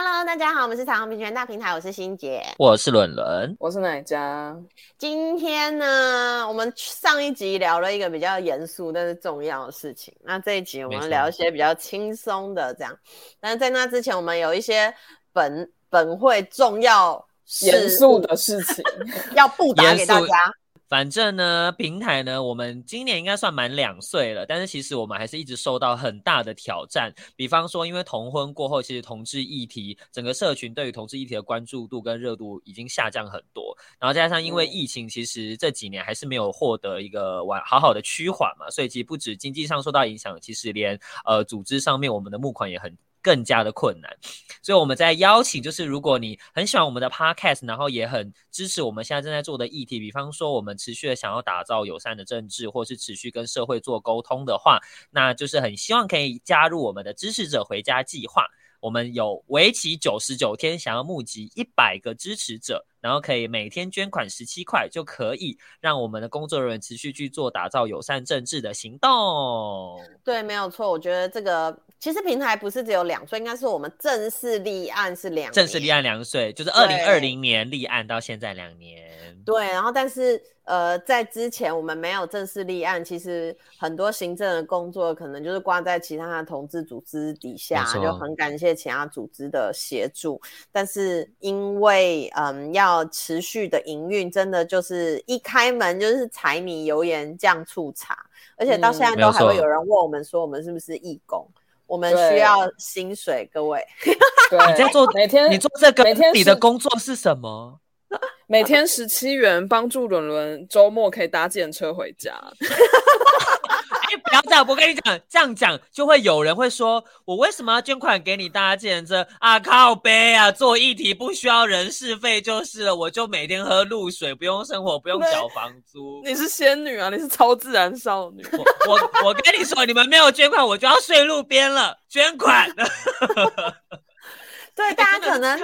Hello，大家好，我们是彩虹平权大平台，我是欣姐，我是伦伦，我是奶家。今天呢，我们上一集聊了一个比较严肃但是重要的事情，那这一集我们聊一些比较轻松的这样。但是在那之前，我们有一些本本会重要严肃的事情 要布达给大家。反正呢，平台呢，我们今年应该算满两岁了，但是其实我们还是一直受到很大的挑战。比方说，因为同婚过后，其实同志议题整个社群对于同志议题的关注度跟热度已经下降很多。然后加上因为疫情，其实这几年还是没有获得一个完好好的趋缓嘛，所以其实不止经济上受到影响，其实连呃组织上面我们的募款也很。更加的困难，所以我们在邀请，就是如果你很喜欢我们的 podcast，然后也很支持我们现在正在做的议题，比方说我们持续的想要打造友善的政治，或是持续跟社会做沟通的话，那就是很希望可以加入我们的支持者回家计划。我们有为期九十九天，想要募集一百个支持者，然后可以每天捐款十七块，就可以让我们的工作人员持续去做打造友善政治的行动。对，没有错，我觉得这个。其实平台不是只有两岁，应该是我们正式立案是两，正式立案两岁，就是二零二零年立案到现在两年。对，然后但是呃，在之前我们没有正式立案，其实很多行政的工作可能就是挂在其他的同志组织底下，就很感谢其他组织的协助。但是因为嗯要持续的营运，真的就是一开门就是柴米油盐酱醋茶，而且到现在都还会有人问我们说我们是不是义工。我们需要薪水，各位。对，你在做每天，你做这个，每天你的工作是什么？每天十七元，帮助伦伦周末可以搭电车回家。哎，不要这样！我跟你讲，这样讲就会有人会说，我为什么要捐款给你搭计程车啊？靠背啊！做议题不需要人事费就是了，我就每天喝露水，不用生活，不用缴房租。你是仙女啊！你是超自然少女。我我我跟你说，你们没有捐款，我就要睡路边了。捐款。对，大家可能。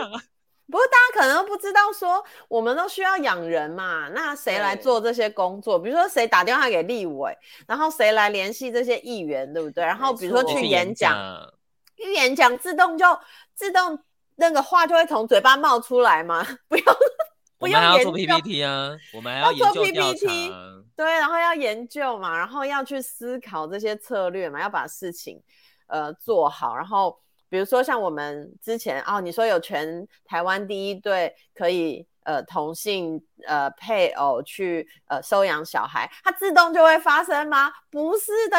不过大家可能都不知道，说我们都需要养人嘛，那谁来做这些工作？比如说谁打电话给立委，然后谁来联系这些议员，对不对？然后比如说去演讲，去演讲自动就自动那个话就会从嘴巴冒出来嘛，不用不用要做 PPT 啊，我们还要做 PPT，对，然后要研究嘛，然后要去思考这些策略嘛，要把事情呃做好，然后。比如说像我们之前哦，你说有全台湾第一对可以呃同性呃配偶去呃收养小孩，它自动就会发生吗？不是的。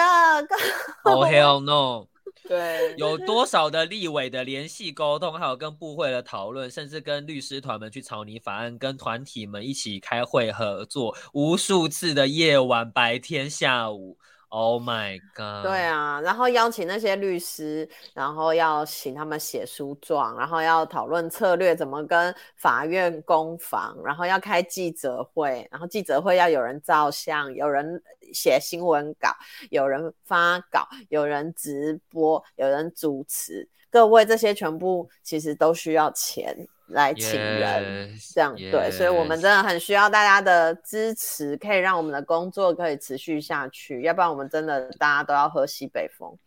Oh hell no！对，有多少的立委的联系沟通，还有跟部会的讨论，甚至跟律师团们去草拟法案，跟团体们一起开会合作，无数次的夜晚、白天、下午。Oh my god！对啊，然后邀请那些律师，然后要请他们写诉状，然后要讨论策略，怎么跟法院攻防，然后要开记者会，然后记者会要有人照相，有人写新闻稿，有人发稿，有人直播，有人主持，各位这些全部其实都需要钱。来请人，yes, 这样.对，所以我们真的很需要大家的支持，可以让我们的工作可以持续下去，要不然我们真的大家都要喝西北风。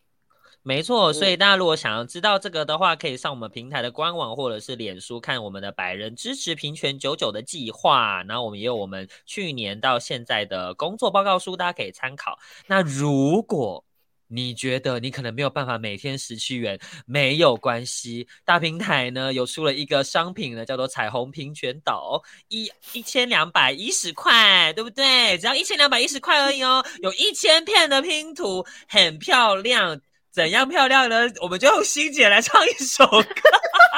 没错，所以大家如果想要知道这个的话，可以上我们平台的官网或者是脸书看我们的百人支持平权九九的计划，然后我们也有我们去年到现在的工作报告书，大家可以参考。那如果你觉得你可能没有办法每天十七元，没有关系。大平台呢有出了一个商品呢，叫做彩虹平权岛，一一千两百一十块，对不对？只要一千两百一十块而已哦。有一千片的拼图，很漂亮。怎样漂亮呢？我们就用欣姐来唱一首歌。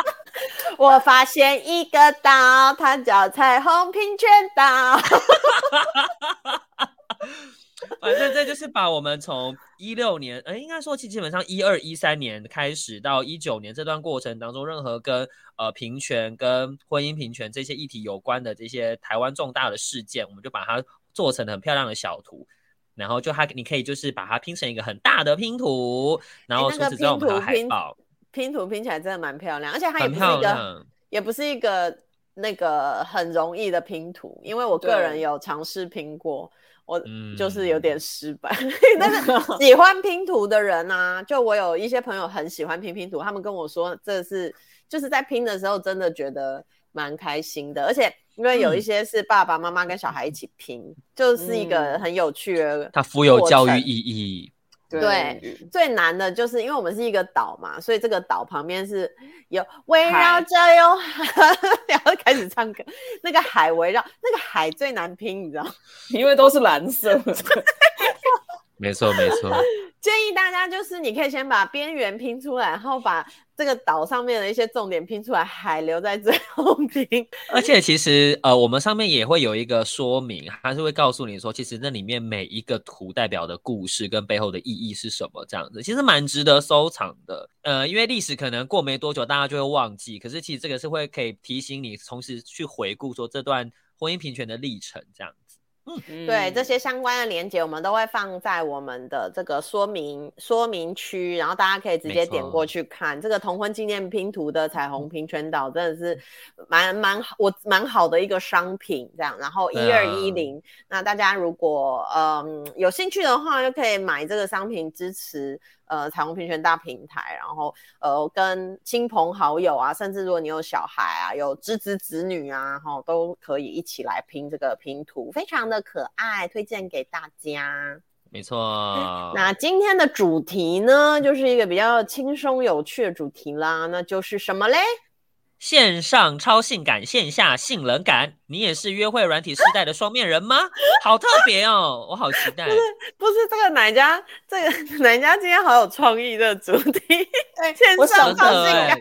我发现一个岛，它叫彩虹平权岛。反正这就是把我们从一六年，呃，应该说其基本上一二一三年开始到一九年这段过程当中，任何跟呃平权、跟婚姻平权这些议题有关的这些台湾重大的事件，我们就把它做成很漂亮的小图。然后就它你可以就是把它拼成一个很大的拼图，然后除此之外我们还有海报。拼图拼起来真的蛮漂亮，而且它也不是一个，也不是一个那个很容易的拼图，因为我个人有尝试拼过，我就是有点失败。嗯、但是喜欢拼图的人啊，就我有一些朋友很喜欢拼拼图，他们跟我说这是就是在拼的时候真的觉得蛮开心的，而且因为有一些是爸爸妈妈跟小孩一起拼，嗯、就是一个很有趣的，它富有教育意义。对，最难的就是因为我们是一个岛嘛，所以这个岛旁边是有围绕着有海，然后开始唱歌。那个海围绕，那个海最难拼，你知道？因为都是蓝色的。没错，没错。建议大家就是，你可以先把边缘拼出来，然后把这个岛上面的一些重点拼出来，还留在最 后拼。而且其实，呃，我们上面也会有一个说明，还是会告诉你说，其实那里面每一个图代表的故事跟背后的意义是什么，这样子，其实蛮值得收藏的。呃，因为历史可能过没多久，大家就会忘记，可是其实这个是会可以提醒你，同时去回顾说这段婚姻平权的历程，这样子。嗯，对，这些相关的连接，我们都会放在我们的这个说明说明区，然后大家可以直接点过去看这个同婚纪念拼图的彩虹平权岛，真的是蛮蛮我蛮好的一个商品，这样。然后一二一零，那大家如果嗯有兴趣的话，就可以买这个商品支持。呃，彩虹平权大平台，然后呃，跟亲朋好友啊，甚至如果你有小孩啊，有侄子侄女啊，哈，都可以一起来拼这个拼图，非常的可爱，推荐给大家。没错。那今天的主题呢，就是一个比较轻松有趣的主题啦，那就是什么嘞？线上超性感，线下性冷感，你也是约会软体世代的双面人吗？好特别哦，我好期待。不是，不是这个哪家？这个哪家今天好有创意的主题？线上超性感。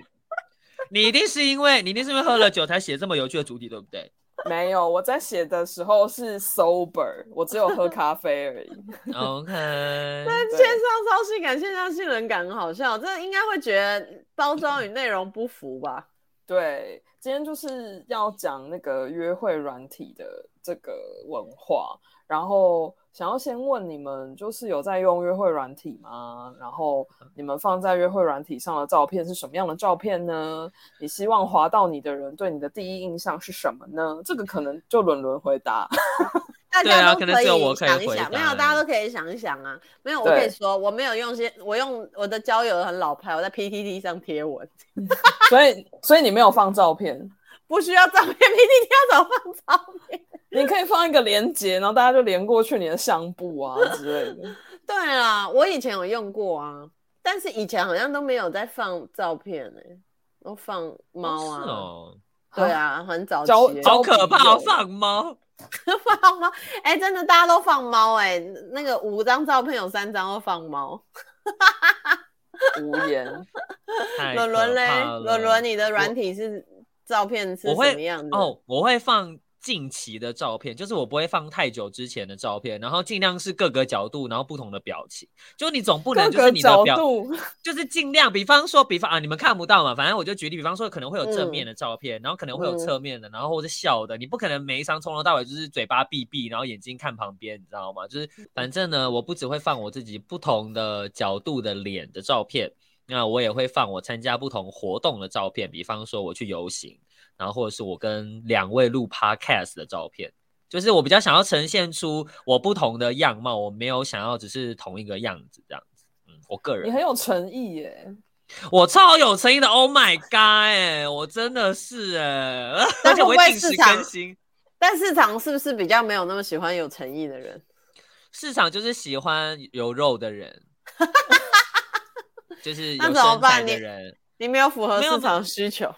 你一定是因为你一定是因为喝了酒才写这么有趣的主题，对不对？没有，我在写的时候是 sober，我只有喝咖啡而已。OK。那线上超性感，线上性冷感很好笑，这应该会觉得包装与内容不符吧？对，今天就是要讲那个约会软体的这个文化，然后想要先问你们，就是有在用约会软体吗？然后你们放在约会软体上的照片是什么样的照片呢？你希望滑到你的人对你的第一印象是什么呢？这个可能就轮轮回答。大家都可以想一想，没有，大家都可以想一想啊。没有，我可以说我没有用些，我用我的交友很老派，我在 PTT 上贴文。所以，所以你没有放照片，不需要照片，PTT 要怎么放照片？你可以放一个连接，然后大家就连过去你的相簿啊之类的。对啊，我以前有用过啊，但是以前好像都没有在放照片呢、欸，都放猫啊。哦，对啊，很早期，好可怕，放猫。放猫，哎、欸，真的，大家都放猫，哎，那个五张照片有三张都放猫，无言。伦伦嘞，伦伦，你的软体是照片是什么样的？哦，我会放。近期的照片，就是我不会放太久之前的照片，然后尽量是各个角度，然后不同的表情。就你总不能就是你的表，就是尽量，比方说，比方啊，你们看不到嘛，反正我就举例，比方说可能会有正面的照片，嗯、然后可能会有侧面的，然后或者笑的，你不可能每一张从头到尾就是嘴巴闭闭，然后眼睛看旁边，你知道吗？就是反正呢，我不只会放我自己不同的角度的脸的照片，那我也会放我参加不同活动的照片，比方说我去游行。然后或者是我跟两位录 podcast 的照片，就是我比较想要呈现出我不同的样貌，我没有想要只是同一个样子这样子。嗯，我个人。你很有诚意耶，我超有诚意的。Oh my god！哎，我真的是哎，而且我会定时更新。但市场是不是比较没有那么喜欢有诚意的人？市场就是喜欢有肉的人，就是有身材的人。你没有符合市场需求，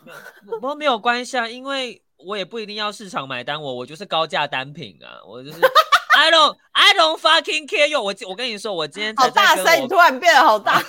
不过没有关系啊，因为我也不一定要市场买单我，我就是高价单品啊，我就是 I don't I don't fucking care you。我我跟你说，我今天好大声，你突然变得好大，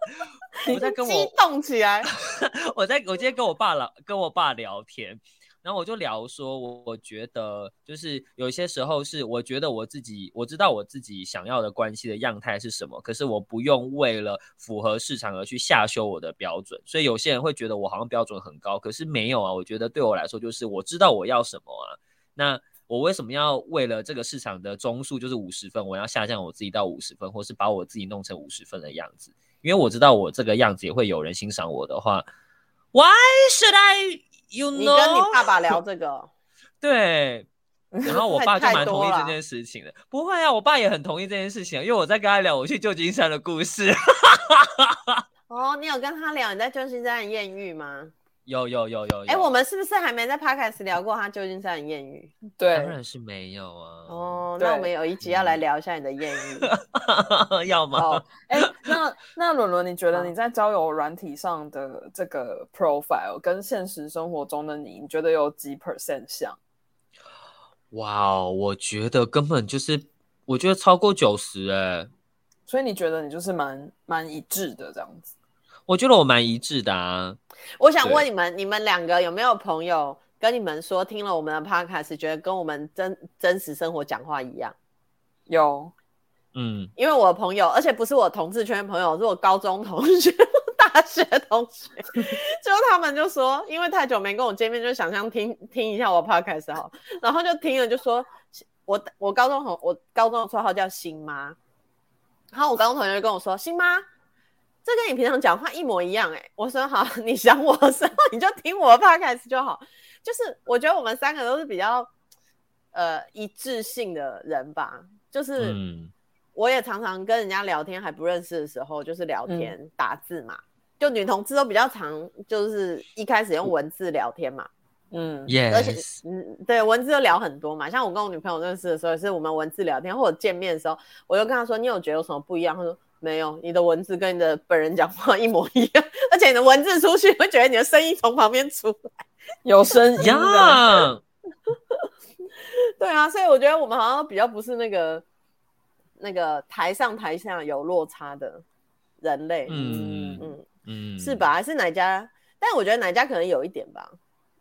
我在跟我激动起来，我在我今天跟我爸聊跟我爸聊天。然后我就聊说，我我觉得就是有些时候是我觉得我自己我知道我自己想要的关系的样态是什么，可是我不用为了符合市场而去下修我的标准。所以有些人会觉得我好像标准很高，可是没有啊。我觉得对我来说就是我知道我要什么啊。那我为什么要为了这个市场的中数就是五十分，我要下降我自己到五十分，或是把我自己弄成五十分的样子？因为我知道我这个样子也会有人欣赏我的话，Why should I you know？你跟你爸爸聊这个，对，然后我爸就蛮同意这件事情的。不会啊，我爸也很同意这件事情，因为我在跟他聊我去旧金山的故事。哦，你有跟他聊你在旧金山的艳遇吗？有有有有，哎、欸，我们是不是还没在 Podcast 聊过他旧金山的艳遇？对，当然是没有啊。哦，那我们有一集要来聊一下你的艳遇，要吗？哎、欸，那那伦伦，你觉得你在交友软体上的这个 profile 跟现实生活中的你，你觉得有几 percent 像？哇，wow, 我觉得根本就是，我觉得超过九十哎。所以你觉得你就是蛮蛮一致的这样子？我觉得我蛮一致的啊。我想问你们，你们两个有没有朋友跟你们说，听了我们的 podcast，觉得跟我们真真实生活讲话一样？有，嗯，因为我的朋友，而且不是我同志圈的朋友，是我高中同学、大学同学，就他们就说，因为太久没跟我见面，就想象听听一下我 podcast 好，然后就听了就说，我我高中同我高中的绰号叫星妈，然后我高中同学就跟我说，星妈。这跟你平常讲话一模一样哎、欸，我说好，你想我的时候你就听我的 podcast 就好。就是我觉得我们三个都是比较呃一致性的人吧。就是我也常常跟人家聊天，还不认识的时候，就是聊天、嗯、打字嘛。就女同志都比较常，就是一开始用文字聊天嘛。嗯，Yes. 而且嗯，对，文字就聊很多嘛。像我跟我女朋友认识的时候，也是我们文字聊天，或者见面的时候，我就跟她说：“你有觉得有什么不一样？”她说。没有，你的文字跟你的本人讲话一模一样，而且你的文字出去会觉得你的声音从旁边出来，有声音啊。对啊，所以我觉得我们好像比较不是那个那个台上台下有落差的人类。嗯嗯嗯，是吧？还是哪家？但我觉得哪家可能有一点吧。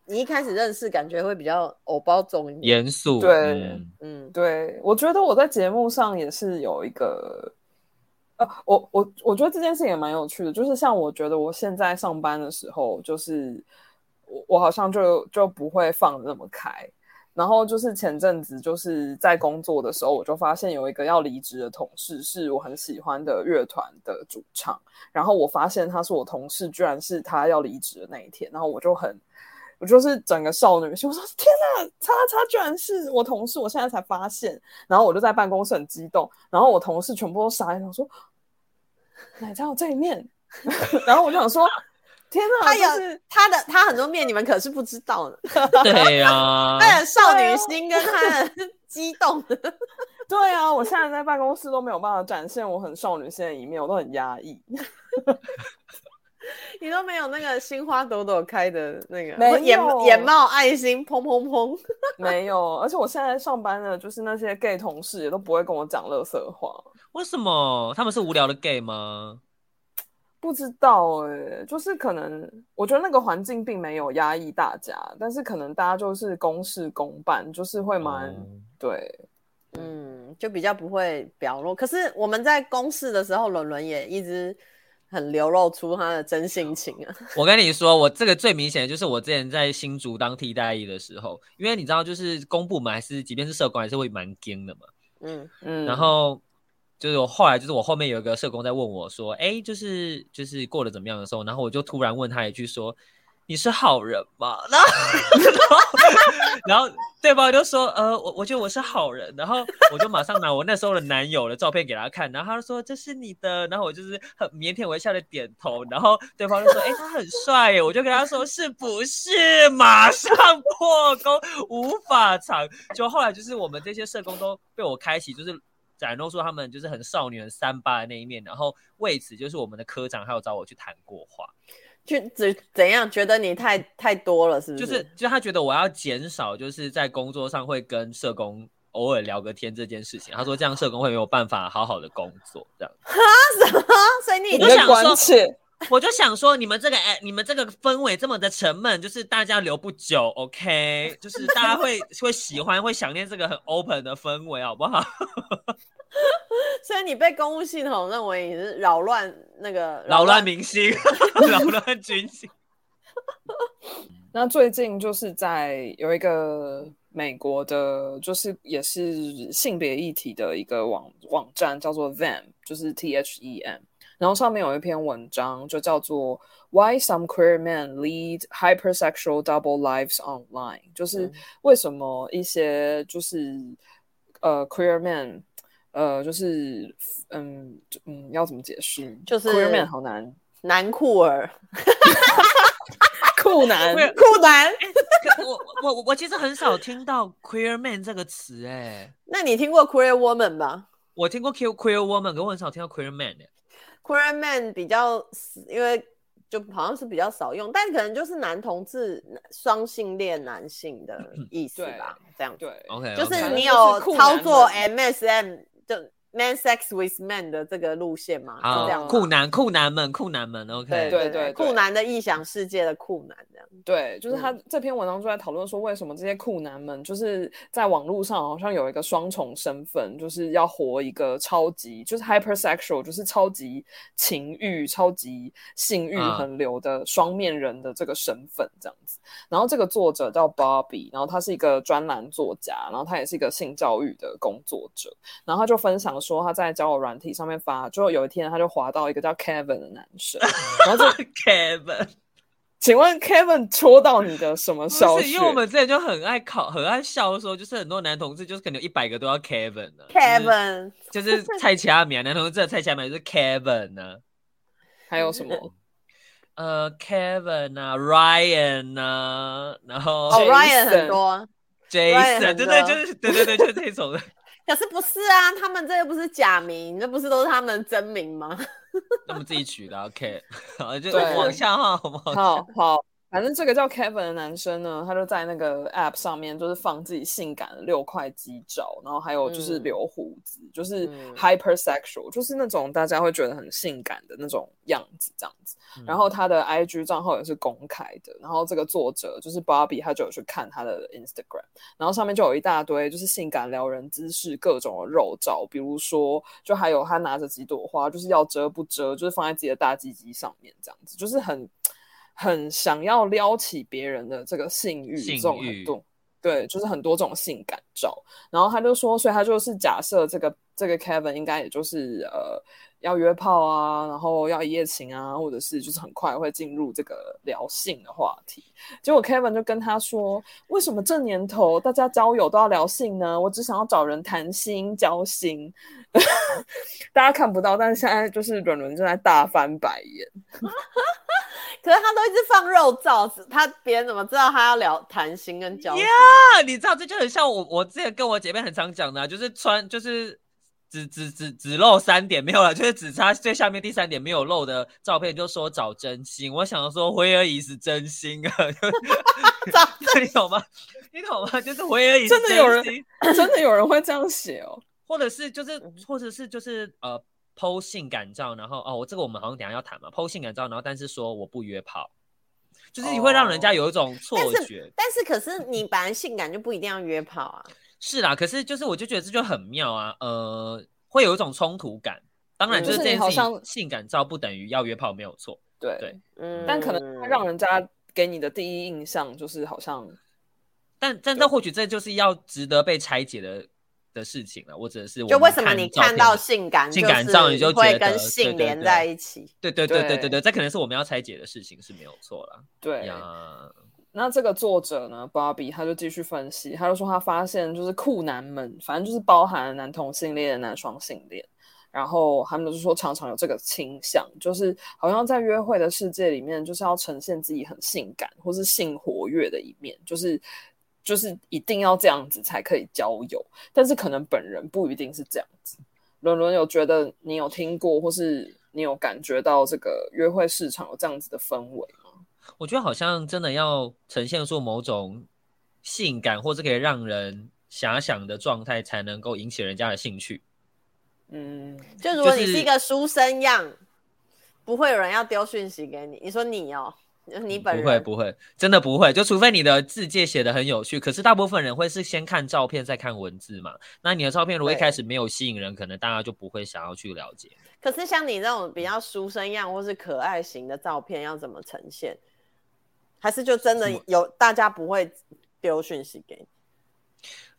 你一开始认识，感觉会比较偶包重一点，严肃。对，嗯，嗯对，我觉得我在节目上也是有一个。呃，我我我觉得这件事也蛮有趣的，就是像我觉得我现在上班的时候，就是我我好像就就不会放那么开，然后就是前阵子就是在工作的时候，我就发现有一个要离职的同事是我很喜欢的乐团的主唱，然后我发现他是我同事，居然是他要离职的那一天，然后我就很。我就是整个少女心，我说天哪，叉叉居然是我同事，我现在才发现，然后我就在办公室很激动，然后我同事全部都傻眼，我说奶茶有这一面，然后我就想说天哪，他有他的他很多面，你们可是不知道的，对呀、啊，他的少女心跟他的 激动，对啊，我现在在办公室都没有办法展现我很少女心的一面，我都很压抑。你都没有那个心花朵朵开的那个，没有眼眼冒爱心，砰砰砰，没有。而且我现在上班的，就是那些 gay 同事也都不会跟我讲乐色话。为什么？他们是无聊的 gay 吗？不知道哎、欸，就是可能我觉得那个环境并没有压抑大家，但是可能大家就是公事公办，就是会蛮、嗯、对，嗯，就比较不会表露。可是我们在公事的时候，伦伦也一直。很流露出他的真性情啊！我跟你说，我这个最明显的就是我之前在新竹当替代役的时候，因为你知道，就是公部门还是即便是社工，还是会蛮惊的嘛。嗯嗯。然后就是我后来就是我后面有一个社工在问我说：“哎，就是就是过得怎么样的时候？”然后我就突然问他一句说。你是好人吗？然后，然后对方就说：“呃，我我觉得我是好人。”然后我就马上拿我那时候的男友的照片给他看，然后他就说：“这是你的。”然后我就是很腼腆微笑的点头。然后对方就说：“哎，他很帅耶！”我就跟他说：“是不是？”马上破功，无法藏。就后来就是我们这些社工都被我开启，就是展露出他们就是很少女、很三八的那一面。然后为此，就是我们的科长还有找我去谈过话。就怎怎样觉得你太太多了，是不是？就是，就他觉得我要减少，就是在工作上会跟社工偶尔聊个天这件事情。他说这样社工会没有办法好好的工作，这样。哈？什么？所以你就想说，我就想说，你们这个哎，你们这个氛围这么的沉闷，就是大家留不久，OK？就是大家会会喜欢会想念这个很 open 的氛围，好不好？所以你被公务系统认为你是扰乱那个扰乱民心、扰乱军心。那最近就是在有一个美国的，就是也是性别议题的一个网网站，叫做 Them，就是 T H E M。然后上面有一篇文章，就叫做 Why Some Queer Men Lead Hypersexual Double Lives Online，就是为什么一些就是呃 Queer Men，呃就是嗯嗯要怎么解释？就是 Queer Men 好难，男酷儿，酷男酷男。我我我其实很少听到 Queer Man 这个词哎，那你听过 Queer Woman 吗？我听过 queer Queer Woman，可我很少听到 Queer Man 哎。Queer Man 比较，因为就好像是比较少用，但可能就是男同志、双性恋男性的意思吧，这样对，OK，就是你有操作 MSM 就。Man sex with man 的这个路线嘛，这样。酷男酷男们酷男们，OK，对对对，酷男的异想世界的酷男这样。对，就是他这篇文章就在讨论说，为什么这些酷男们就是在网络上好像有一个双重身份，就是要活一个超级就是 hypersexual，就是超级情欲、超级性欲横流的双面人的这个身份这样子。然后这个作者叫 Bobby，然后他是一个专栏作家，然后他也是一个性教育的工作者，然后他就分享。说他在交友软体上面发，就有一天他就滑到一个叫 Kevin 的男生，然后就 Kevin，请问 Kevin 戳到你的什么消息？因为我们之前就很爱考，很爱笑说，就是很多男同志就是可能有一百个都要 Kevin 的，Kevin 就是蔡奇阿米啊，男同志的蔡奇阿米就是 Kevin 呢，还有什么？呃，Kevin 啊，Ryan 啊，然后哦，Ryan 很多，Jason，对对，就是对对对，就是这种的。可是不是啊，他们这又不是假名，那不是都是他们真名吗？他们自己取的，OK，好，就往下哈，好不好？好好。反正这个叫 Kevin 的男生呢，他就在那个 App 上面，就是放自己性感的六块肌照，然后还有就是留胡子，嗯、就是 hypersexual，、嗯、就是那种大家会觉得很性感的那种样子，这样子。嗯、然后他的 IG 账号也是公开的，然后这个作者就是 Bobby，他就有去看他的 Instagram，然后上面就有一大堆就是性感撩人姿势各种的肉照，比如说就还有他拿着几朵花，就是要遮不遮，就是放在自己的大鸡鸡上面，这样子，就是很。很想要撩起别人的这个性欲，这种很多，对，就是很多这种性感照。然后他就说，所以他就是假设这个这个 Kevin 应该也就是呃要约炮啊，然后要一夜情啊，或者是就是很快会进入这个聊性的话题。结果 Kevin 就跟他说，为什么这年头大家交友都要聊性呢？我只想要找人谈心交心。大家看不到，但是现在就是伦伦正在大翻白眼。可是他都一直放肉照，他别人怎么知道他要聊谈心跟交心？呀，yeah, 你知道这就很像我，我之前跟我姐妹很常讲的、啊，就是穿就是只只只只露三点没有了，就是只差最下面第三点没有漏的照片，就说找真心。我想说，辉而已是真心啊，找 你懂吗？你懂吗？就是辉而已真的有人真的有人会这样写哦，或者是就是或者是就是呃。PO 性感照，然后哦，这个我们好像等一下要谈嘛。PO 性感照，然后但是说我不约炮，就是你会让人家有一种错觉。哦、但是，但是可是你本来性感就不一定要约炮啊。是啦，可是就是我就觉得这就很妙啊，呃，会有一种冲突感。当然，就是这件事情，性感照不等于要约炮，没有错。对对，嗯。但可能让人家给你的第一印象就是好像，但但这或许这就是要值得被拆解的。的事情了，我只是就为什么你看到性感性感照你就会跟性连在一起？对对对对对对，这可能是我们要拆解的事情是没有错了。对呀，那这个作者呢，Bobby 他就继续分析，他就说他发现就是酷男们，反正就是包含男同性恋、男双性恋，然后他们就是说常常有这个倾向，就是好像在约会的世界里面，就是要呈现自己很性感或是性活跃的一面，就是。就是一定要这样子才可以交友，但是可能本人不一定是这样子。伦伦有觉得你有听过，或是你有感觉到这个约会市场有这样子的氛围？我觉得好像真的要呈现出某种性感，或是可以让人遐想的状态，才能够引起人家的兴趣。嗯，就如果你是一个书生样，就是、不会有人要丢讯息给你。你说你哦。你本人不会不会，真的不会，就除非你的字界写的很有趣。可是大部分人会是先看照片再看文字嘛。那你的照片如果一开始没有吸引人，可能大家就不会想要去了解。可是像你这种比较书生样或是可爱型的照片，要怎么呈现？还是就真的有大家不会丢讯息给你？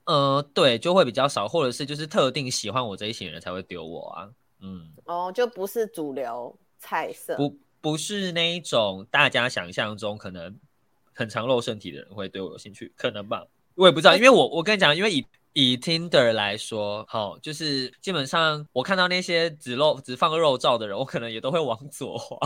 呃，对，就会比较少，或者是就是特定喜欢我这一型人才会丢我啊。嗯，哦，就不是主流菜色，不不是那一种大家想象中可能很常露身体的人会对我有兴趣，可能吧，我也不知道，因为我我跟你讲，因为以以 Tinder 来说，好、哦，就是基本上我看到那些只露只放个肉照的人，我可能也都会往左滑。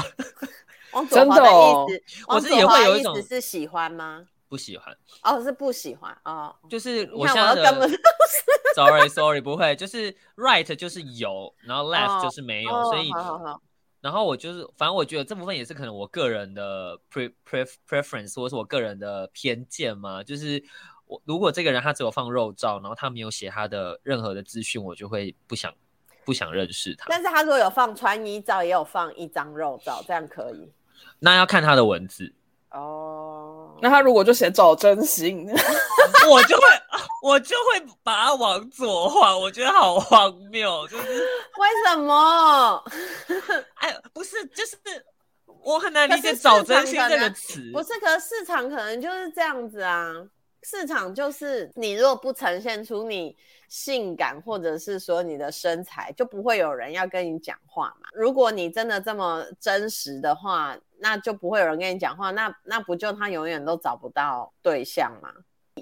往左滑的意思，哦、我是也会有一种是喜欢吗？不喜欢哦，是不喜欢哦，就是我现在的根本 sorry sorry 不会，就是 right 就是有，然后 left 就是没有，哦、所以好好好然后我就是反正我觉得这部分也是可能我个人的 pre pre preference 或是我个人的偏见嘛，就是我如果这个人他只有放肉照，然后他没有写他的任何的资讯，我就会不想不想认识他。但是他如果有放穿衣照，也有放一张肉照，这样可以？那要看他的文字哦。那他如果就写找真心，我就会我就会把它往左画，我觉得好荒谬，就是为什么？哎，不是，就是我很难理解“找真心”这个词。不是，可是市场可能就是这样子啊。市场就是你如果不呈现出你性感，或者是说你的身材，就不会有人要跟你讲话嘛。如果你真的这么真实的话，那就不会有人跟你讲话，那那不就他永远都找不到对象吗？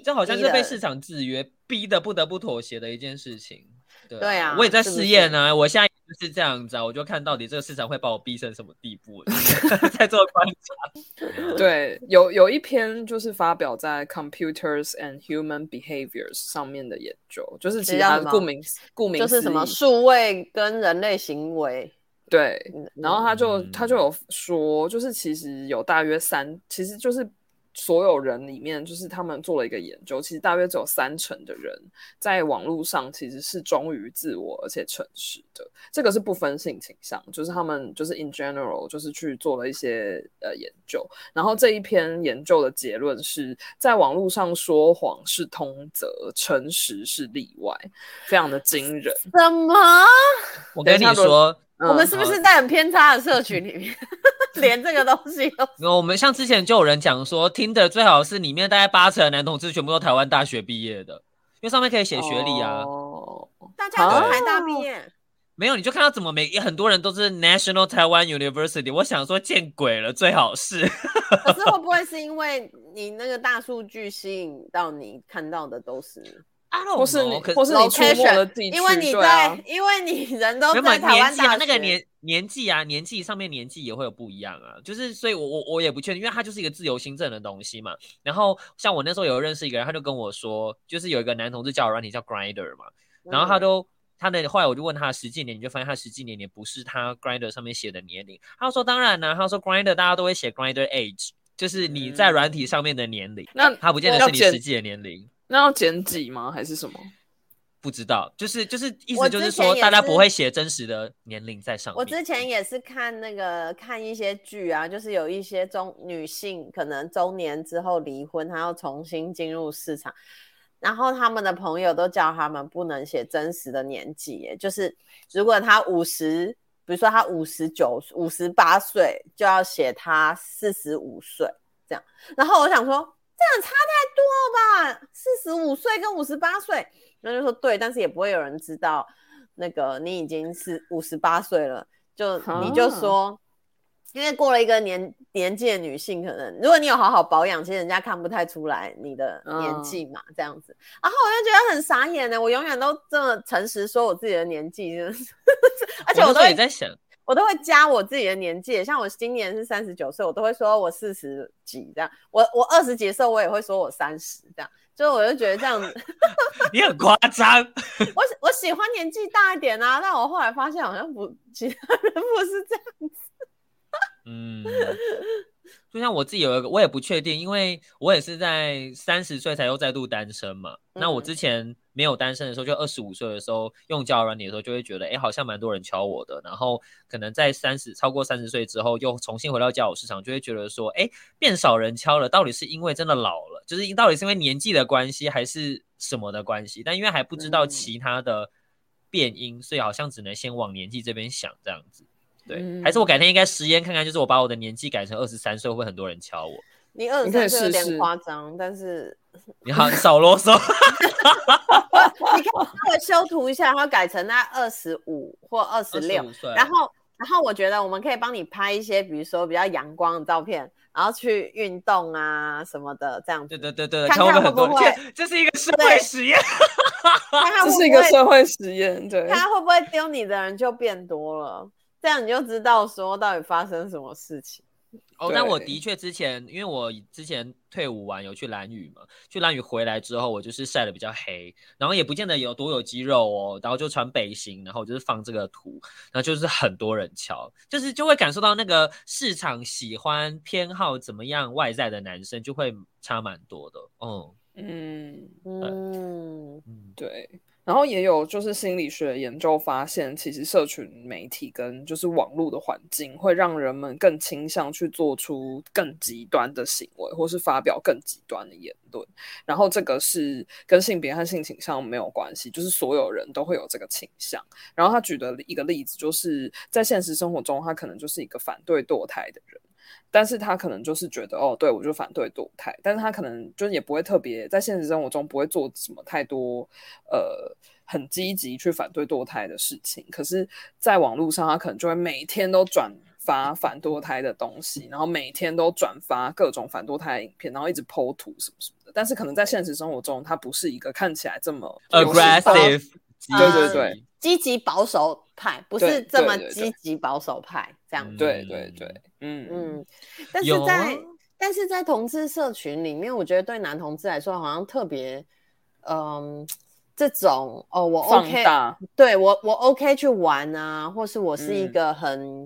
这好像是被市场制约，逼得不得不妥协的一件事情。对，对啊，我也在试验呢。我现在就是这样子啊，我就看到底这个市场会把我逼成什么地步，在做观察。对，有有一篇就是发表在 Computers and Human Behaviors 上面的研究，就是其他顾名顾名就是什么数位跟人类行为。对，然后他就、嗯、他就有说，就是其实有大约三，其实就是所有人里面，就是他们做了一个研究，其实大约只有三成的人在网络上其实是忠于自我而且诚实的。这个是不分性倾向，就是他们就是 in general 就是去做了一些呃研究，然后这一篇研究的结论是在网络上说谎是通则，诚实是例外，非常的惊人。什么？我跟你说。我们是不是在很偏差的社群里面，嗯、连这个东西都？我们像之前就有人讲说，Tinder 最好是里面大概八成的男同志全部都台湾大学毕业的，因为上面可以写学历啊。哦，大家都台大毕业？没有，你就看到怎么每很多人都是 National Taiwan University。我想说见鬼了，最好是。可是会不 会是因为你那个大数据吸引到你看到的都是？或是你，或是你出没了地区，因为你在，因为你人都在台湾大学，那个年年纪啊，年纪上面年纪也会有不一样啊。就是，所以我我我也不确定，因为它就是一个自由新政的东西嘛。然后像我那时候有认识一个人，他就跟我说，就是有一个男同志交友软体叫 Grinder 嘛。然后他都他的后来我就问他实际年龄，就发现他实际年龄不是他 Grinder 上面写的年龄。他说当然呢，他说 Grinder 大家都会写 Grinder age，就是你在软体上面的年龄。那他不见得是你实际的年龄。那要减几吗？还是什么？不知道，就是就是意思就是说，大家不会写真实的年龄在上面。我之前也是看那个看一些剧啊，就是有一些中女性可能中年之后离婚，她要重新进入市场，然后他们的朋友都叫他们不能写真实的年纪，就是如果她五十，比如说她五十九、五十八岁，就要写她四十五岁这样。然后我想说。这样差太多了吧？四十五岁跟五十八岁，那就说对，但是也不会有人知道那个你已经是五十八岁了。就你就说，啊、因为过了一个年年纪的女性，可能如果你有好好保养，其实人家看不太出来你的年纪嘛，啊、这样子。然后我就觉得很傻眼呢，我永远都这么诚实说我自己的年纪，就是，而且我都也在想。我都会加我自己的年纪，像我今年是三十九岁，我都会说我四十几这样。我我二十几的时候，我也会说我三十这样。就我就觉得这样子，你很夸张。我我喜欢年纪大一点啊，但我后来发现好像不，其他人不是这样子。嗯。就像我自己有一个，我也不确定，因为我也是在三十岁才又再度单身嘛。嗯、那我之前没有单身的时候，就二十五岁的时候用交友软体的时候，就会觉得，哎，好像蛮多人敲我的。然后可能在三十超过三十岁之后，又重新回到交友市场，就会觉得说，哎，变少人敲了，到底是因为真的老了，就是到底是因为年纪的关系，还是什么的关系？但因为还不知道其他的变因，嗯、所以好像只能先往年纪这边想，这样子。对，还是我改天应该实验看看，就是我把我的年纪改成二十三岁，会不会很多人敲我？你二十三岁有点夸张，但是 你好，你少啰嗦。你可以稍微修图一下，然后改成那二十五或二十六，然后然后我觉得我们可以帮你拍一些，比如说比较阳光的照片，然后去运动啊什么的，这样子。对对对对，看看会不会这是一个社会实验？这是一个社会实验，对，看会不会丢你的人就变多了，这样你就知道说到底发生什么事情。哦，那我的确之前，因为我之前退伍完有去兰屿嘛，去兰屿回来之后，我就是晒的比较黑，然后也不见得有多有肌肉哦，然后就穿背心，然后就是放这个图，然后就是很多人瞧，就是就会感受到那个市场喜欢偏好怎么样外在的男生就会差蛮多的，嗯。嗯。嗯。嗯，对。然后也有就是心理学研究发现，其实社群媒体跟就是网络的环境会让人们更倾向去做出更极端的行为，或是发表更极端的言论。然后这个是跟性别和性倾向没有关系，就是所有人都会有这个倾向。然后他举的一个例子，就是在现实生活中，他可能就是一个反对堕胎的人。但是他可能就是觉得哦，对，我就反对堕胎，但是他可能就也不会特别在现实生活中不会做什么太多呃很积极去反对堕胎的事情，可是，在网络上他可能就会每天都转发反堕胎的东西，然后每天都转发各种反堕胎的影片，然后一直 po 图什么什么的。但是可能在现实生活中，他不是一个看起来这么 aggressive，对对对，积极保守派，不是这么积极保守派这样子。对对对。嗯。嗯，但是在、啊、但是在同志社群里面，我觉得对男同志来说，好像特别，嗯，这种哦，我 OK，对我我 OK 去玩啊，或是我是一个很、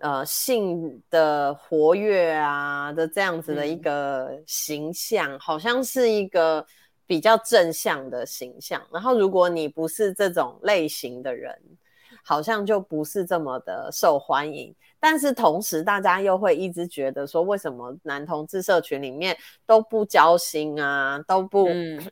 嗯、呃性的活跃啊的这样子的一个形象，嗯、好像是一个比较正向的形象。然后，如果你不是这种类型的人，好像就不是这么的受欢迎。但是同时，大家又会一直觉得说，为什么男同志社群里面都不交心啊，都不、嗯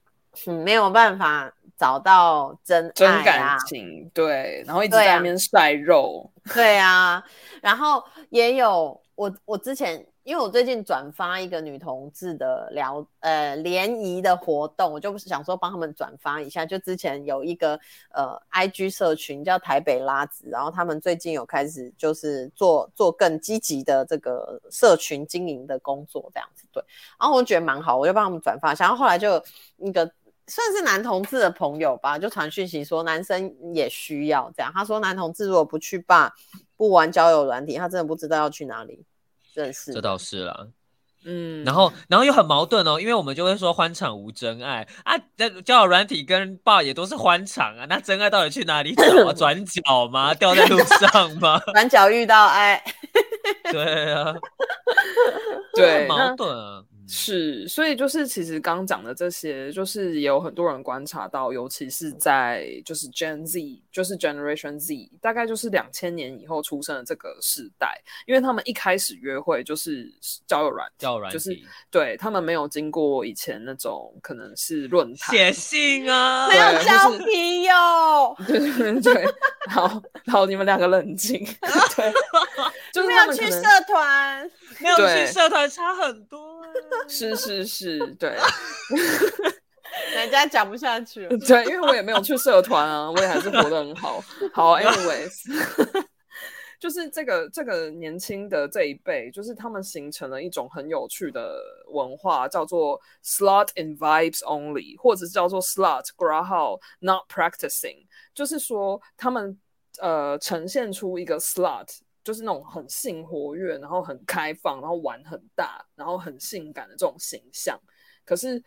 嗯、没有办法找到真爱、啊、真感情？对，然后一直在那边晒肉对、啊。对啊，然后也有我，我之前。因为我最近转发一个女同志的聊呃联谊的活动，我就不是想说帮他们转发一下。就之前有一个呃 IG 社群叫台北拉子，然后他们最近有开始就是做做更积极的这个社群经营的工作这样子，对。然后我觉得蛮好，我就帮他们转发。然后后来就一个算是男同志的朋友吧，就传讯息说男生也需要这样。他说男同志如果不去吧，不玩交友软体，他真的不知道要去哪里。这倒是啦，嗯，然后然后又很矛盾哦，因为我们就会说欢场无真爱啊，交友软体跟 bar 也都是欢场啊，那真爱到底去哪里找啊？转角吗？掉在路上吗？转角遇到爱，对啊，对，矛盾啊。是，所以就是其实刚讲的这些，就是也有很多人观察到，尤其是在就是 Gen Z，就是 Generation Z，大概就是两千年以后出生的这个时代，因为他们一开始约会就是交友软，交友软，就是对他们没有经过以前那种可能是论坛写信啊，没有交朋友，对对对，好好，你们两个冷静，对，就是没有去社团，没有去社团差很多。是是是，对，人家讲不下去了。对，因为我也没有去社团啊，我也还是活得很好。好，anyways，就是这个这个年轻的这一辈，就是他们形成了一种很有趣的文化，叫做 “slot in vibes only，或者是叫做号 not practicing，就是说他们呃呈现出一个 slut。就是那种很性活跃，然后很开放，然后玩很大，然后很性感的这种形象。可是，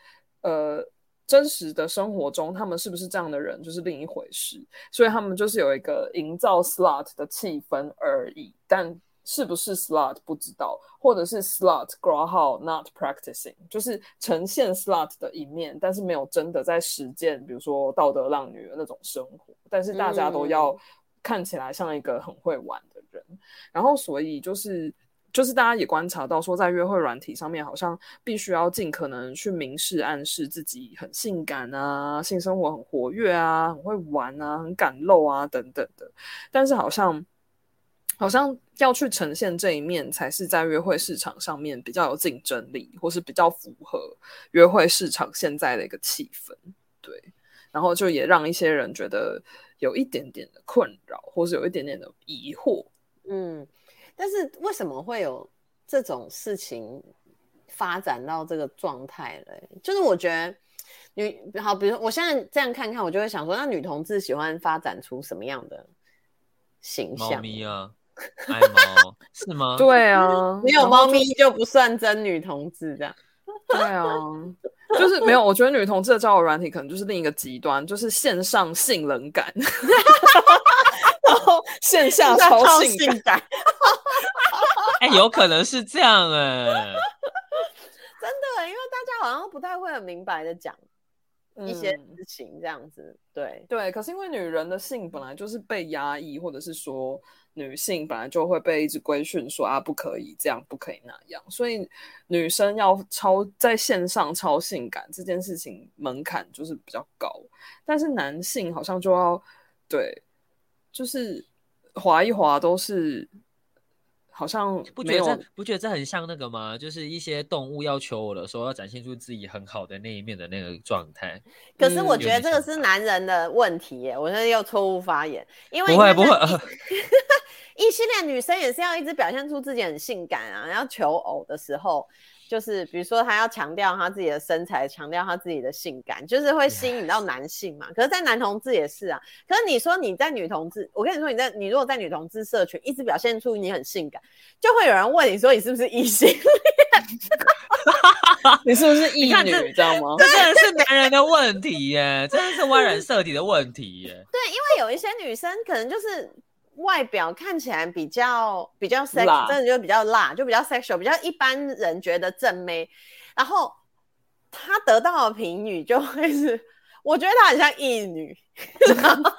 呃，真实的生活中，他们是不是这样的人，就是另一回事。所以他们就是有一个营造 slut 的气氛而已。但是不是 slut 不知道，或者是 slut 括号 not practicing，就是呈现 slut 的一面，但是没有真的在实践，比如说道德浪女的那种生活。但是大家都要看起来像一个很会玩的人，然后所以就是就是大家也观察到说，在约会软体上面，好像必须要尽可能去明示暗示自己很性感啊，性生活很活跃啊，很会玩啊，很敢露啊等等的。但是好像好像要去呈现这一面，才是在约会市场上面比较有竞争力，或是比较符合约会市场现在的一个气氛。对，然后就也让一些人觉得有一点点的困扰，或是有一点点的疑惑。嗯，但是为什么会有这种事情发展到这个状态嘞？就是我觉得女好，比如说我现在这样看看，我就会想说，那女同志喜欢发展出什么样的形象？猫咪啊。爱猫是吗？对啊，没有猫咪就不算真女同志这样。对啊，就是没有。我觉得女同志的交友软体可能就是另一个极端，就是线上性冷感，然后线下超性感。哎、欸，有可能是这样哎、欸，真的，因为大家好像不太会很明白的讲一些事情这样子。嗯、对对，可是因为女人的性本来就是被压抑，或者是说。女性本来就会被一直规训说啊，不可以这样，不可以那样，所以女生要超在线上超性感这件事情门槛就是比较高，但是男性好像就要对，就是滑一滑都是。好像不觉得这不觉得这很像那个吗？就是一些动物要求我的时候，要展现出自己很好的那一面的那个状态。可是我觉得这个是男人的问题耶，我现在又错误发言，因为不会不会，异性恋女生也是要一直表现出自己很性感啊，然后求偶的时候。就是比如说，他要强调他自己的身材，强调他自己的性感，就是会吸引到男性嘛。可是，在男同志也是啊。可是你说你在女同志，我跟你说，你在你如果在女同志社群一直表现出你很性感，就会有人问你说你是不是异性恋？你是不是异女？你知道吗？这真的是男人的问题耶，真的是歪染色体的问题耶。对，因为有一些女生可能就是。外表看起来比较比较 sex，真的就比较辣，就比较 sexual，比较一般人觉得正妹。然后她得到的评语就会是，我觉得她很像异女。然后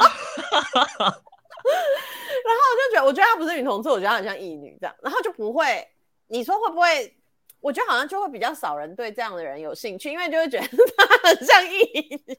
我就觉得，我觉得她不是女同志，我觉得她很像异女这样。然后就不会，你说会不会？我觉得好像就会比较少人对这样的人有兴趣，因为就会觉得他很像异女。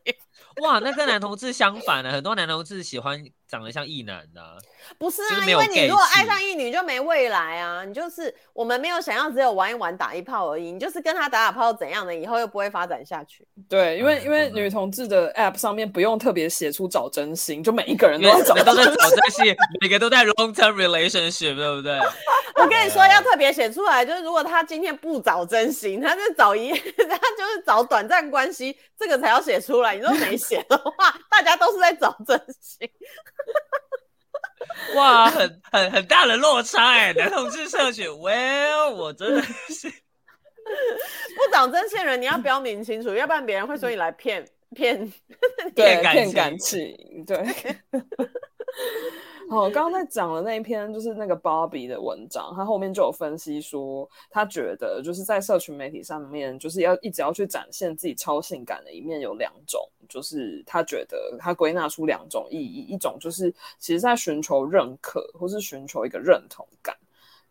哇，那跟男同志相反呢？很多男同志喜欢长得像异男的啊。不是啊，因为你如果爱上异女就没未来啊。你就是我们没有想要只有玩一玩打一炮而已，你就是跟他打打炮怎样的，以后又不会发展下去。对，因为、嗯、因为女同志的 App 上面不用特别写出找真心，就每一个人都在找，都在找真心，每个都在 long term relationship，对不对？我跟你说，要特别写出来，就是如果他今天不找真心，他就找一，他就是找短暂关系，这个才要写出来。你说没写的话，大家都是在找真心。哇，很很很大的落差哎，男同志社群，Well，我真的是 不找真心人，你要标明清楚，要不然别人会说你来骗骗 骗骗感情，对。好，刚刚在讲的那一篇就是那个 Bobby 的文章，他后面就有分析说，他觉得就是在社群媒体上面，就是要一直要去展现自己超性感的一面，有两种，就是他觉得他归纳出两种意义，一种就是其实在寻求认可，或是寻求一个认同感。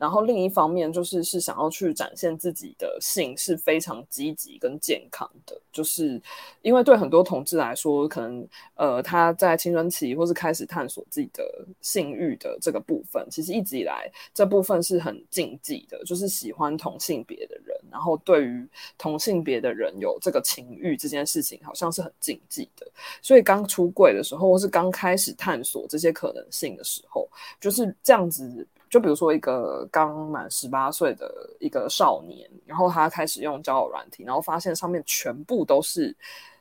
然后另一方面就是是想要去展现自己的性是非常积极跟健康的，就是因为对很多同志来说，可能呃他在青春期或是开始探索自己的性欲的这个部分，其实一直以来这部分是很禁忌的，就是喜欢同性别的人，然后对于同性别的人有这个情欲这件事情，好像是很禁忌的。所以刚出柜的时候，或是刚开始探索这些可能性的时候，就是这样子。就比如说一个刚满十八岁的一个少年，然后他开始用交友软体，然后发现上面全部都是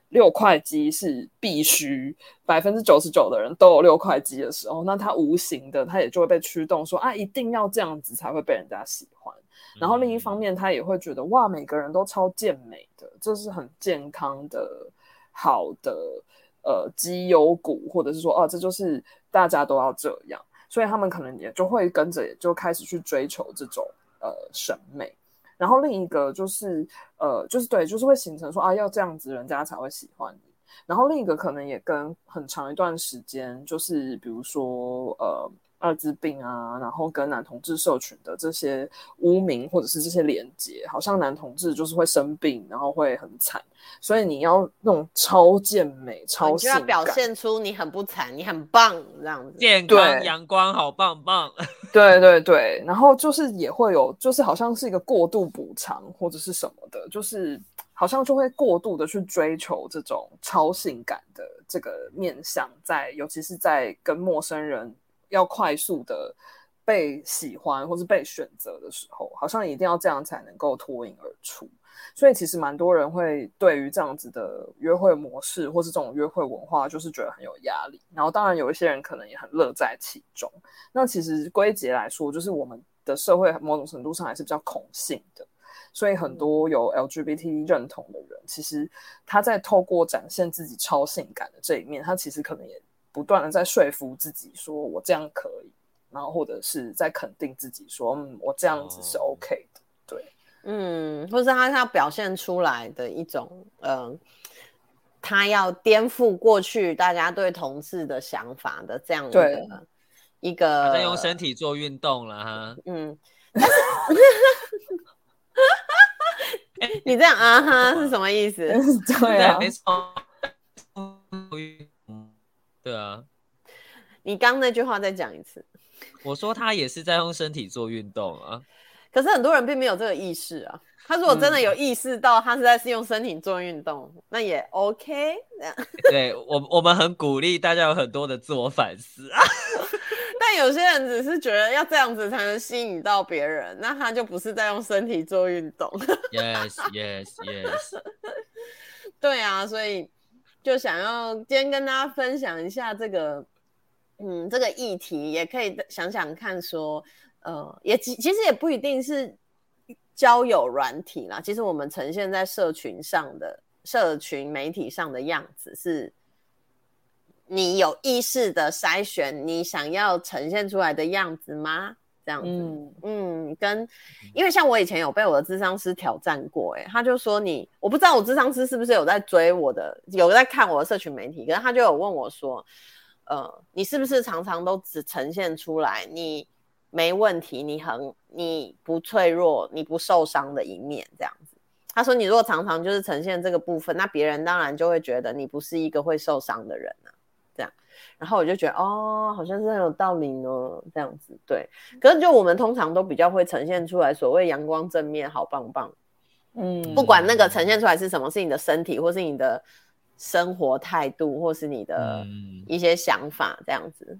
六块肌是必须，百分之九十九的人都有六块肌的时候，那他无形的他也就会被驱动说啊，一定要这样子才会被人家喜欢。然后另一方面，他也会觉得哇，每个人都超健美的，这是很健康的、好的呃绩优股，或者是说哦、啊，这就是大家都要这样。所以他们可能也就会跟着，也就开始去追求这种呃审美。然后另一个就是呃，就是对，就是会形成说啊，要这样子人家才会喜欢你。然后另一个可能也跟很长一段时间，就是比如说呃，艾滋病啊，然后跟男同志社群的这些污名或者是这些连结，好像男同志就是会生病，然后会很惨，所以你要那种超健美、超性感，你就要表现出你很不惨，你很棒这样子，健康阳光好棒棒。对对对，然后就是也会有，就是好像是一个过度补偿或者是什么的，就是好像就会过度的去追求这种超性感的这个面向，在尤其是在跟陌生人。要快速的被喜欢或是被选择的时候，好像一定要这样才能够脱颖而出。所以其实蛮多人会对于这样子的约会模式或是这种约会文化，就是觉得很有压力。然后当然有一些人可能也很乐在其中。那其实归结来说，就是我们的社会某种程度上还是比较恐性的。所以很多有 LGBT 认同的人，其实他在透过展现自己超性感的这一面，他其实可能也。不断的在说服自己，说我这样可以，然后或者是在肯定自己，说嗯，我这样子是 OK 的，对，嗯，或是他要表现出来的一种，嗯、呃，他要颠覆过去大家对同志的想法的这样的一个，他在用身体做运动了哈，嗯，你这样啊哈 是什么意思？对啊，没错。对啊，你刚那句话再讲一次。我说他也是在用身体做运动啊，可是很多人并没有这个意识啊。他如果真的有意识到他是在是用身体做运动，嗯、那也 OK。对我，我们很鼓励大家有很多的自我反思啊。但有些人只是觉得要这样子才能吸引到别人，那他就不是在用身体做运动。Yes, yes, yes。对啊，所以。就想要今天跟大家分享一下这个，嗯，这个议题，也可以想想看，说，呃，也其其实也不一定是交友软体啦，其实我们呈现在社群上的社群媒体上的样子，是你有意识的筛选你想要呈现出来的样子吗？这样子，嗯，嗯，跟，因为像我以前有被我的智商师挑战过，欸，哎，他就说你，我不知道我智商师是不是有在追我的，有在看我的社群媒体，可是他就有问我说，呃，你是不是常常都只呈现出来你没问题，你很你不脆弱，你不受伤的一面这样子？他说你如果常常就是呈现这个部分，那别人当然就会觉得你不是一个会受伤的人啊。然后我就觉得哦，好像是很有道理呢，这样子对。可是就我们通常都比较会呈现出来所谓阳光正面，好棒棒。嗯，不管那个呈现出来是什么，是你的身体，或是你的生活态度，或是你的一些想法，这样子。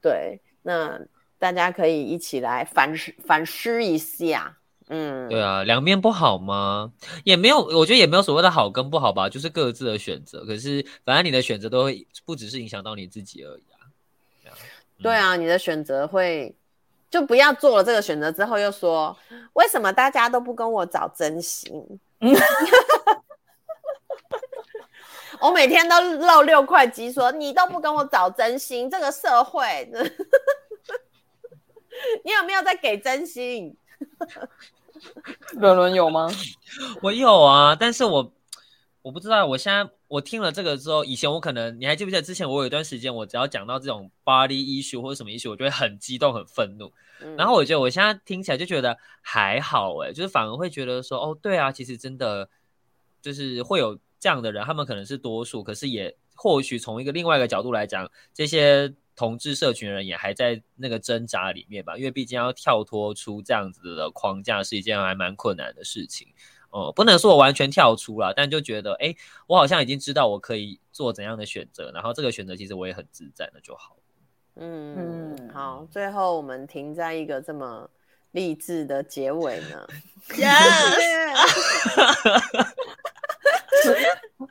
对，那大家可以一起来反思反思一下。嗯，对啊，两面不好吗？也没有，我觉得也没有所谓的好跟不好吧，就是各自的选择。可是，反正你的选择都会不只是影响到你自己而已啊。对啊，嗯、对啊，你的选择会，就不要做了这个选择之后又说，为什么大家都不跟我找真心？我每天都露六块肌，说你都不跟我找真心，这个社会，你有没有在给真心？伦伦有吗？我有啊，但是我我不知道。我现在我听了这个之后，以前我可能你还记不记得之前我有一段时间，我只要讲到这种 body issue 或者什么 issue，我就会很激动、很愤怒。嗯、然后我觉得我现在听起来就觉得还好哎，就是反而会觉得说，哦，对啊，其实真的就是会有这样的人，他们可能是多数，可是也或许从一个另外一个角度来讲，这些。同志社群人也还在那个挣扎里面吧，因为毕竟要跳脱出这样子的框架是一件还蛮困难的事情。哦、呃，不能说我完全跳出了，但就觉得，哎，我好像已经知道我可以做怎样的选择，然后这个选择其实我也很自在，那就好。嗯，好，最后我们停在一个这么励志的结尾呢。Yes。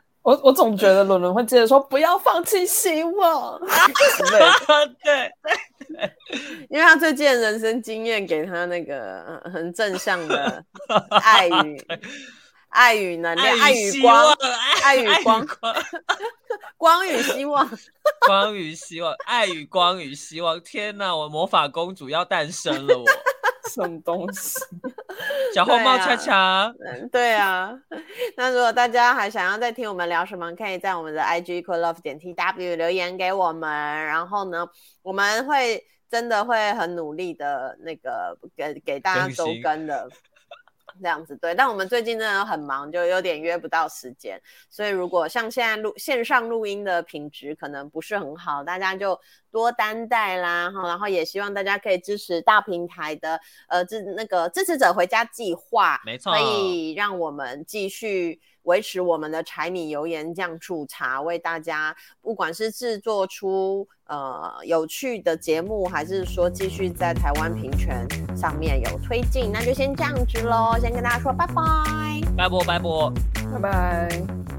我我总觉得伦伦会接着说不要放弃希望，对对，因为他最近的人生经验给他那个很正向的爱与 爱与能量，爱与光，爱与光，光与希望，光与希望，爱与光与希望。天哪，我魔法公主要诞生了，我。什么东西？小红帽恰恰，嗯，对啊。那如果大家还想要再听我们聊什么，可以在我们的 IG equal love 点 tw 留言给我们。然后呢，我们会真的会很努力的那个给给大家周更的。这样子对，但我们最近真的很忙，就有点约不到时间。所以如果像现在录线上录音的品质可能不是很好，大家就多担待啦哈。然后也希望大家可以支持大平台的呃支那个支持者回家计划，没错，可以让我们继续。维持我们的柴米油盐酱醋茶，为大家不管是制作出呃有趣的节目，还是说继续在台湾平权上面有推进，那就先这样子喽，先跟大家说拜拜，拜拜拜拜，拜拜。